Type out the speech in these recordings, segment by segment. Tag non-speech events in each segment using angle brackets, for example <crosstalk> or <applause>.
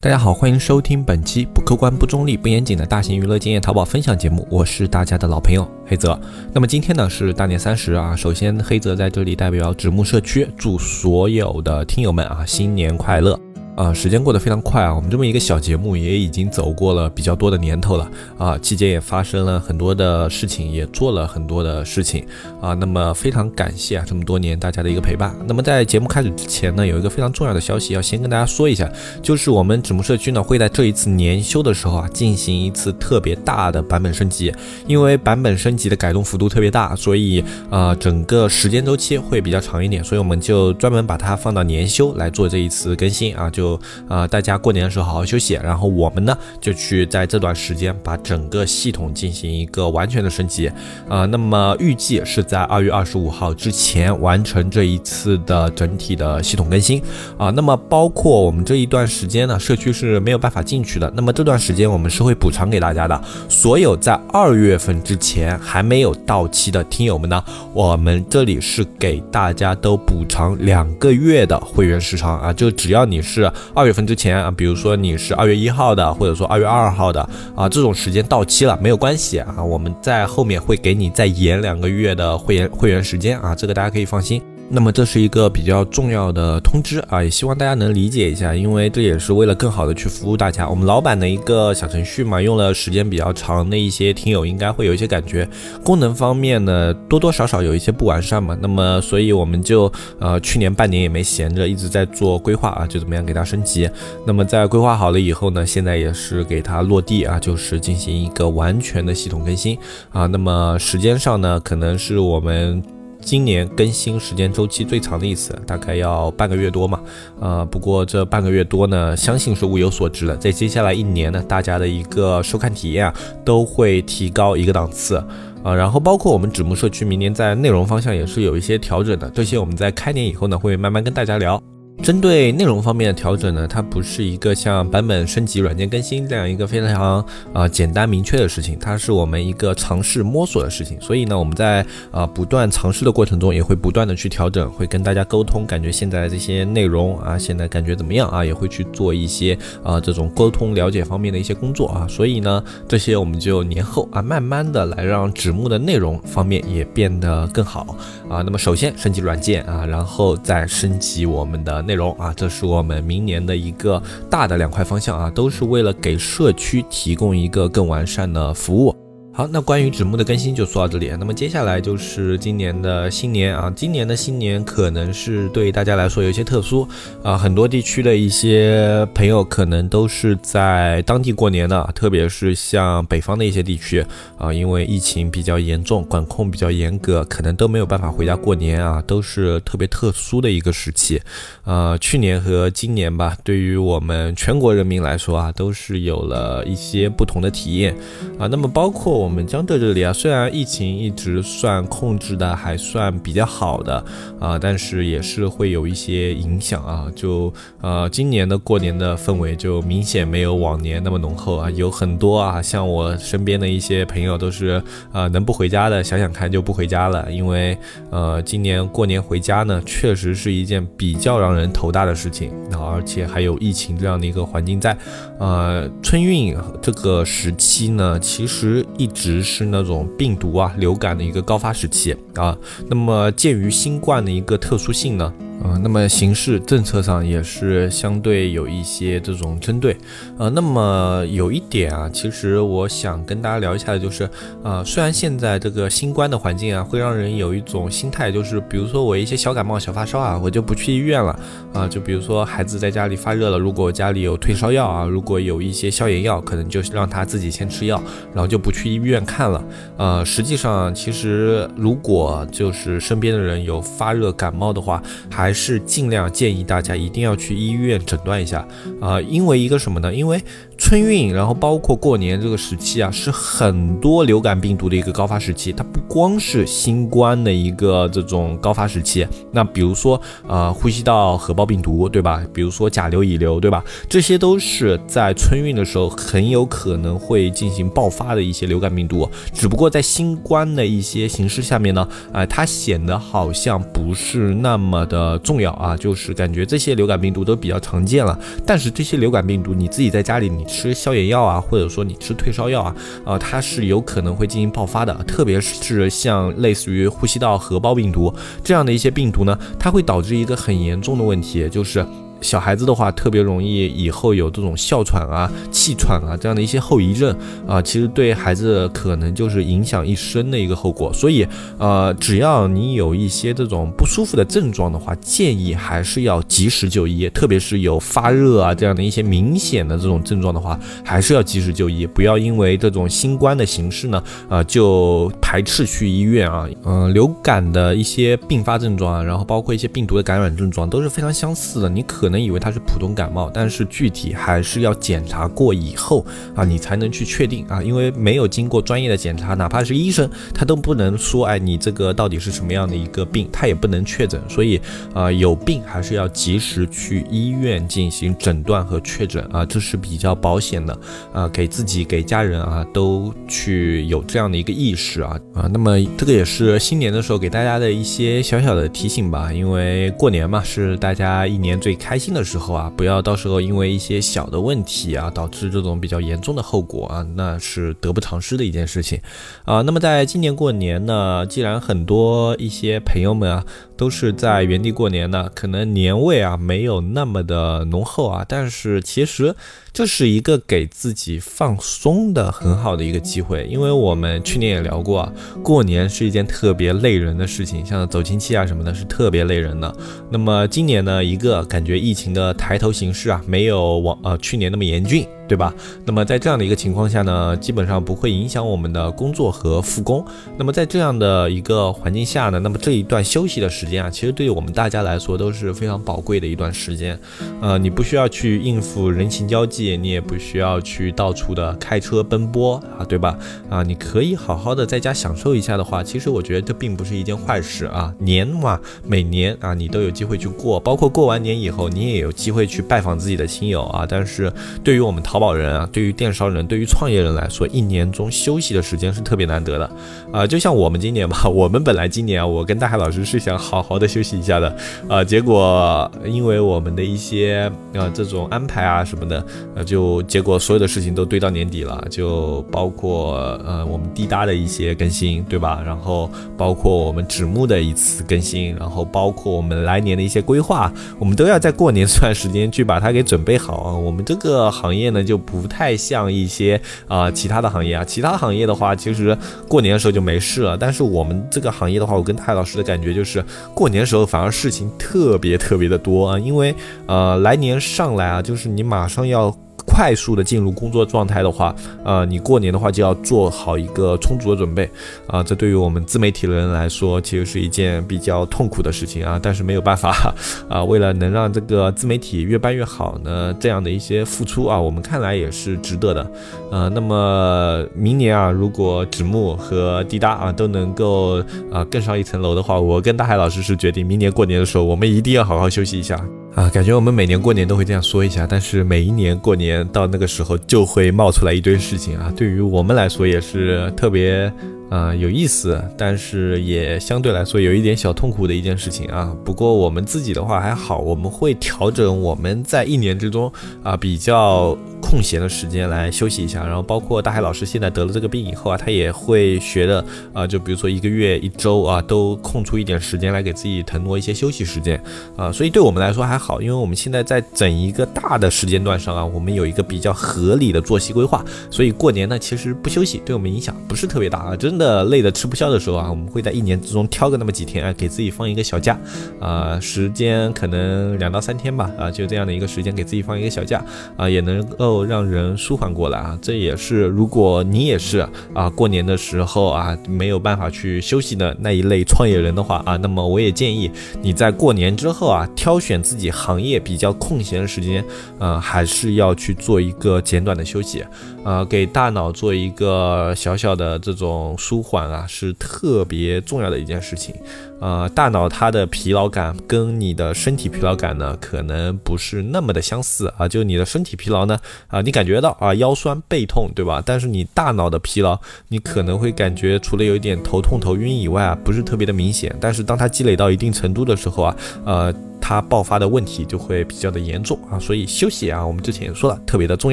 大家好，欢迎收听本期不客观、不中立、不严谨的大型娱乐经验淘宝分享节目，我是大家的老朋友黑泽。那么今天呢是大年三十啊，首先黑泽在这里代表直木社区祝所有的听友们啊新年快乐。啊，时间过得非常快啊！我们这么一个小节目也已经走过了比较多的年头了啊，期间也发生了很多的事情，也做了很多的事情啊。那么非常感谢啊，这么多年大家的一个陪伴。那么在节目开始之前呢，有一个非常重要的消息要先跟大家说一下，就是我们纸木社区呢会在这一次年休的时候啊进行一次特别大的版本升级，因为版本升级的改动幅度特别大，所以啊整个时间周期会比较长一点，所以我们就专门把它放到年休来做这一次更新啊就。啊，大家过年的时候好好休息，然后我们呢就去在这段时间把整个系统进行一个完全的升级啊。那么预计是在二月二十五号之前完成这一次的整体的系统更新啊。那么包括我们这一段时间呢，社区是没有办法进去的。那么这段时间我们是会补偿给大家的。所有在二月份之前还没有到期的听友们呢，我们这里是给大家都补偿两个月的会员时长啊，就只要你是。二月份之前啊，比如说你是二月一号的，或者说二月二号的啊，这种时间到期了没有关系啊，我们在后面会给你再延两个月的会员会员时间啊，这个大家可以放心。那么这是一个比较重要的通知啊，也希望大家能理解一下，因为这也是为了更好的去服务大家。我们老板的一个小程序嘛，用了时间比较长的一些听友应该会有一些感觉，功能方面呢多多少少有一些不完善嘛。那么所以我们就呃去年半年也没闲着，一直在做规划啊，就怎么样给它升级。那么在规划好了以后呢，现在也是给它落地啊，就是进行一个完全的系统更新啊。那么时间上呢，可能是我们。今年更新时间周期最长的一次，大概要半个月多嘛，呃，不过这半个月多呢，相信是物有所值的。在接下来一年呢，大家的一个收看体验啊，都会提高一个档次啊。然后包括我们纸木社区，明年在内容方向也是有一些调整的，这些我们在开年以后呢，会慢慢跟大家聊。针对内容方面的调整呢，它不是一个像版本升级、软件更新这样一个非常啊简单明确的事情，它是我们一个尝试摸索的事情。所以呢，我们在啊不断尝试的过程中，也会不断的去调整，会跟大家沟通，感觉现在这些内容啊，现在感觉怎么样啊？也会去做一些啊这种沟通了解方面的一些工作啊。所以呢，这些我们就年后啊慢慢的来让纸木的内容方面也变得更好啊。那么首先升级软件啊，然后再升级我们的。内容啊，这是我们明年的一个大的两块方向啊，都是为了给社区提供一个更完善的服务。好，那关于纸木的更新就说到这里。那么接下来就是今年的新年啊，今年的新年可能是对大家来说有一些特殊啊，很多地区的一些朋友可能都是在当地过年的，特别是像北方的一些地区啊，因为疫情比较严重，管控比较严格，可能都没有办法回家过年啊，都是特别特殊的一个时期。呃，去年和今年吧，对于我们全国人民来说啊，都是有了一些不同的体验啊。那么包括。我们江浙这里啊，虽然疫情一直算控制的还算比较好的啊，但是也是会有一些影响啊。就呃，今年的过年的氛围就明显没有往年那么浓厚啊。有很多啊，像我身边的一些朋友都是呃，能不回家的，想想看就不回家了。因为呃，今年过年回家呢，确实是一件比较让人头大的事情。然后而且还有疫情这样的一个环境在，呃，春运这个时期呢，其实一。只是那种病毒啊、流感的一个高发时期啊，那么鉴于新冠的一个特殊性呢。呃，那么形势政策上也是相对有一些这种针对，呃，那么有一点啊，其实我想跟大家聊一下的就是，呃，虽然现在这个新冠的环境啊，会让人有一种心态，就是比如说我一些小感冒、小发烧啊，我就不去医院了啊，就比如说孩子在家里发热了，如果家里有退烧药啊，如果有一些消炎药，可能就让他自己先吃药，然后就不去医院看了。呃，实际上其实如果就是身边的人有发热感冒的话，还还是尽量建议大家一定要去医院诊断一下啊，因为一个什么呢？因为。春运，然后包括过年这个时期啊，是很多流感病毒的一个高发时期。它不光是新冠的一个这种高发时期，那比如说呃呼吸道合胞病毒，对吧？比如说甲流、乙流，对吧？这些都是在春运的时候很有可能会进行爆发的一些流感病毒。只不过在新冠的一些形势下面呢，呃，它显得好像不是那么的重要啊，就是感觉这些流感病毒都比较常见了，但是这些流感病毒你自己在家里你吃消炎药啊，或者说你吃退烧药啊，啊，它是有可能会进行爆发的，<laughs> 特别是像类似于呼吸道合胞病毒这样的一些病毒呢，它会导致一个很严重的问题，就是。小孩子的话，特别容易以后有这种哮喘啊、气喘啊这样的一些后遗症啊，其实对孩子可能就是影响一生的一个后果。所以，呃，只要你有一些这种不舒服的症状的话，建议还是要及时就医，特别是有发热啊这样的一些明显的这种症状的话，还是要及时就医，不要因为这种新冠的形式呢，啊，就排斥去医院啊。嗯，流感的一些并发症状啊，然后包括一些病毒的感染症状都是非常相似的，你可。可能以为它是普通感冒，但是具体还是要检查过以后啊，你才能去确定啊，因为没有经过专业的检查，哪怕是医生，他都不能说，哎，你这个到底是什么样的一个病，他也不能确诊。所以啊，有病还是要及时去医院进行诊断和确诊啊，这是比较保险的啊，给自己给家人啊都去有这样的一个意识啊啊。那么这个也是新年的时候给大家的一些小小的提醒吧，因为过年嘛，是大家一年最开。开心的时候啊，不要到时候因为一些小的问题啊，导致这种比较严重的后果啊，那是得不偿失的一件事情啊。那么在今年过年呢，既然很多一些朋友们啊。都是在原地过年的，可能年味啊没有那么的浓厚啊，但是其实这是一个给自己放松的很好的一个机会，因为我们去年也聊过啊，过年是一件特别累人的事情，像走亲戚啊什么的，是特别累人的。那么今年呢，一个感觉疫情的抬头形势啊，没有往呃去年那么严峻。对吧？那么在这样的一个情况下呢，基本上不会影响我们的工作和复工。那么在这样的一个环境下呢，那么这一段休息的时间啊，其实对于我们大家来说都是非常宝贵的一段时间。呃，你不需要去应付人情交际，你也不需要去到处的开车奔波啊，对吧？啊，你可以好好的在家享受一下的话，其实我觉得这并不是一件坏事啊。年嘛，每年啊，你都有机会去过，包括过完年以后，你也有机会去拜访自己的亲友啊。但是对于我们淘淘宝人啊，对于电商人，对于创业人来说，一年中休息的时间是特别难得的啊。就像我们今年吧，<laughs> 我们本来今年啊，我跟大海老师是想好好的休息一下的啊，结果因为我们的一些啊这种安排啊什么的，呃，就结果所有的事情都堆到年底了，就包括呃我们滴答的一些更新，对吧？然后包括我们纸木的一次更新，然后包括我们来年的一些规划，我们都要在过年这段时间去把它给准备好啊。我们这个行业呢。就不太像一些啊其他的行业啊，其他行业的话，其实过年的时候就没事了。但是我们这个行业的话，我跟泰老师的感觉就是，过年时候反而事情特别特别的多啊，因为呃来年上来啊，就是你马上要。快速的进入工作状态的话，呃，你过年的话就要做好一个充足的准备啊。这对于我们自媒体的人来说，其实是一件比较痛苦的事情啊。但是没有办法 <laughs> 啊，为了能让这个自媒体越办越好呢，这样的一些付出啊，我们看来也是值得的。呃，那么明年啊，如果纸木和滴答啊都能够啊更上一层楼的话，我跟大海老师是决定，明年过年的时候，我们一定要好好休息一下。啊，感觉我们每年过年都会这样说一下，但是每一年过年到那个时候就会冒出来一堆事情啊，对于我们来说也是特别。啊，有意思，但是也相对来说有一点小痛苦的一件事情啊。不过我们自己的话还好，我们会调整我们在一年之中啊比较空闲的时间来休息一下。然后包括大海老师现在得了这个病以后啊，他也会学的啊，就比如说一个月、一周啊，都空出一点时间来给自己腾挪一些休息时间啊。所以对我们来说还好，因为我们现在在整一个大的时间段上啊，我们有一个比较合理的作息规划，所以过年呢其实不休息对我们影响不是特别大啊，真。的累的吃不消的时候啊，我们会在一年之中挑个那么几天啊，给自己放一个小假，啊，时间可能两到三天吧，啊，就这样的一个时间给自己放一个小假，啊，也能够让人舒缓过来啊。这也是如果你也是啊，过年的时候啊没有办法去休息的那一类创业人的话啊，那么我也建议你在过年之后啊，挑选自己行业比较空闲的时间，啊，还是要去做一个简短的休息，啊，给大脑做一个小小的这种。舒缓啊，是特别重要的一件事情呃，大脑它的疲劳感跟你的身体疲劳感呢，可能不是那么的相似啊。就你的身体疲劳呢，啊，你感觉到啊腰酸背痛，对吧？但是你大脑的疲劳，你可能会感觉除了有一点头痛头晕以外啊，不是特别的明显。但是当它积累到一定程度的时候啊，呃，它爆发的问题就会比较的严重啊。所以休息啊，我们之前也说了，特别的重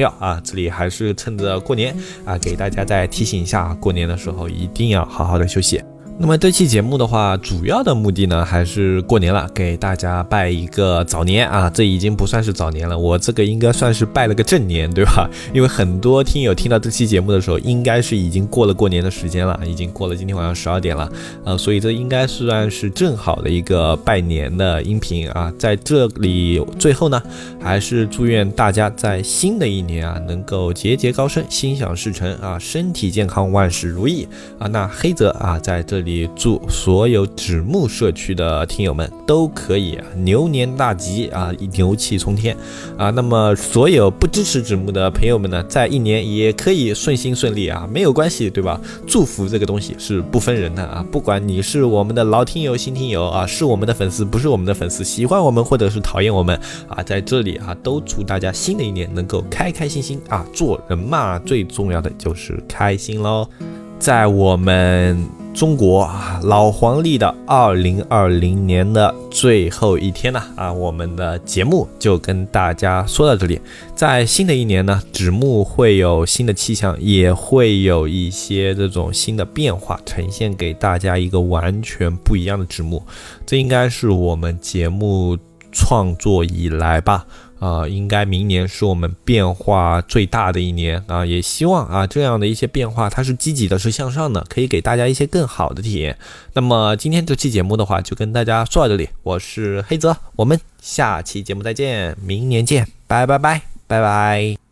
要啊。这里还是趁着过年啊，给大家再提醒一下，过年的时候一定要好好的休息。那么这期节目的话，主要的目的呢，还是过年了，给大家拜一个早年啊。这已经不算是早年了，我这个应该算是拜了个正年，对吧？因为很多听友听到这期节目的时候，应该是已经过了过年的时间了，已经过了今天晚上十二点了，呃，所以这应该算是正好的一个拜年的音频啊。在这里最后呢，还是祝愿大家在新的一年啊，能够节节高升，心想事成啊，身体健康，万事如意啊。那黑泽啊，在这里。里祝所有纸木社区的听友们都可以牛年大吉啊，牛气冲天啊！那么所有不支持纸木的朋友们呢，在一年也可以顺心顺利啊，没有关系，对吧？祝福这个东西是不分人的啊，不管你是我们的老听友、新听友啊，是我们的粉丝，不是我们的粉丝，喜欢我们或者是讨厌我们啊，在这里啊，都祝大家新的一年能够开开心心啊！做人嘛，最重要的就是开心喽，在我们。中国啊，老黄历的二零二零年的最后一天呢，啊，我们的节目就跟大家说到这里。在新的一年呢，纸木会有新的气象，也会有一些这种新的变化，呈现给大家一个完全不一样的纸木。这应该是我们节目创作以来吧。啊，应该明年是我们变化最大的一年啊！也希望啊，这样的一些变化它是积极的，是向上的，可以给大家一些更好的体验。那么今天这期节目的话，就跟大家说到这里，我是黑泽，我们下期节目再见，明年见，拜拜拜拜拜。